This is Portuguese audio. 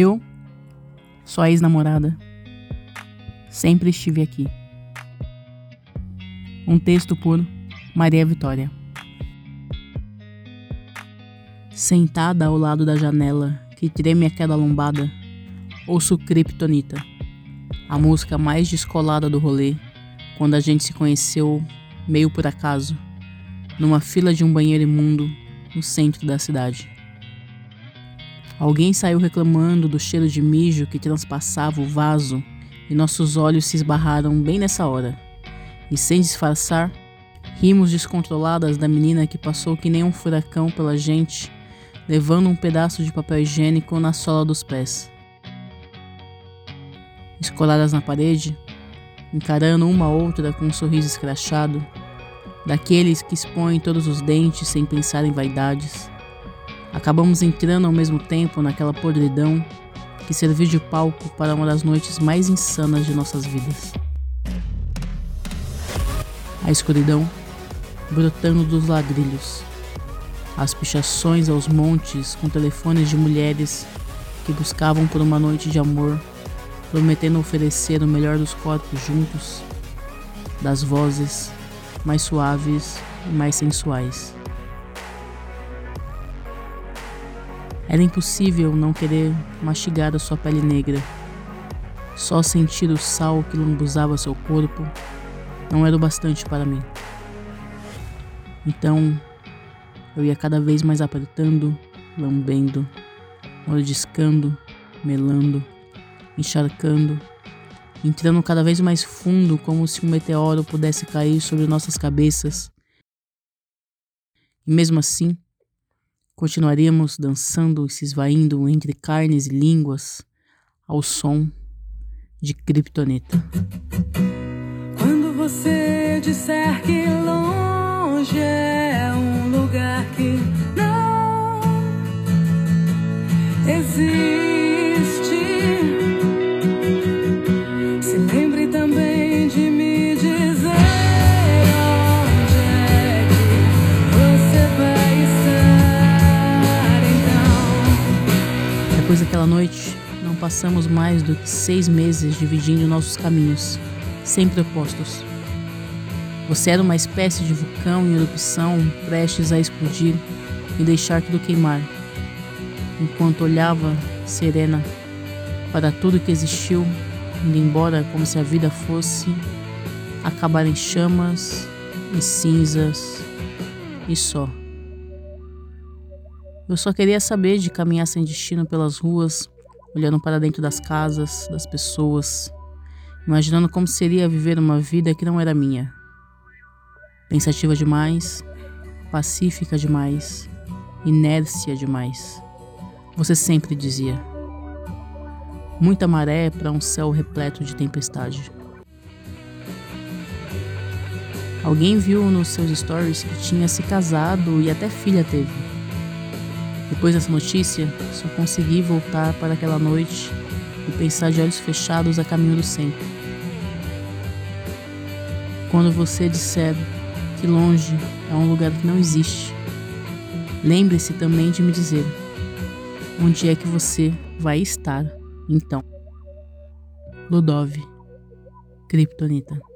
Eu, sua ex-namorada, sempre estive aqui. Um texto por Maria Vitória. Sentada ao lado da janela que treme a queda lombada, ouço Kryptonita, a música mais descolada do rolê, quando a gente se conheceu meio por acaso, numa fila de um banheiro imundo no centro da cidade. Alguém saiu reclamando do cheiro de mijo que transpassava o vaso e nossos olhos se esbarraram bem nessa hora. E sem disfarçar, rimos descontroladas da menina que passou que nem um furacão pela gente, levando um pedaço de papel higiênico na sola dos pés. Escoladas na parede, encarando uma outra com um sorriso escrachado, daqueles que expõem todos os dentes sem pensar em vaidades Acabamos entrando ao mesmo tempo naquela podridão que serviu de palco para uma das noites mais insanas de nossas vidas. A escuridão brotando dos ladrilhos, as pichações aos montes com telefones de mulheres que buscavam por uma noite de amor, prometendo oferecer o melhor dos corpos juntos, das vozes mais suaves e mais sensuais. Era impossível não querer mastigar a sua pele negra. Só sentir o sal que lambuzava seu corpo não era o bastante para mim. Então, eu ia cada vez mais apertando, lambendo, mordiscando, melando, encharcando, entrando cada vez mais fundo, como se um meteoro pudesse cair sobre nossas cabeças. E mesmo assim, Continuaríamos dançando e se esvaindo entre carnes e línguas ao som de Kryptonita. Quando você disser que longe Depois daquela noite, não passamos mais do que seis meses dividindo nossos caminhos, sempre opostos. Você era uma espécie de vulcão em erupção prestes a explodir e deixar tudo queimar, enquanto olhava, serena, para tudo que existiu, indo embora como se a vida fosse acabar em chamas e cinzas e só. Eu só queria saber de caminhar sem destino pelas ruas, olhando para dentro das casas, das pessoas, imaginando como seria viver uma vida que não era minha. Pensativa demais, pacífica demais, inércia demais. Você sempre dizia. Muita maré para um céu repleto de tempestade. Alguém viu nos seus stories que tinha se casado e até filha teve. Depois dessa notícia, só consegui voltar para aquela noite e pensar de olhos fechados a caminho do sempre. Quando você disser que longe é um lugar que não existe, lembre-se também de me dizer onde é que você vai estar então. Ludov, Kryptonita.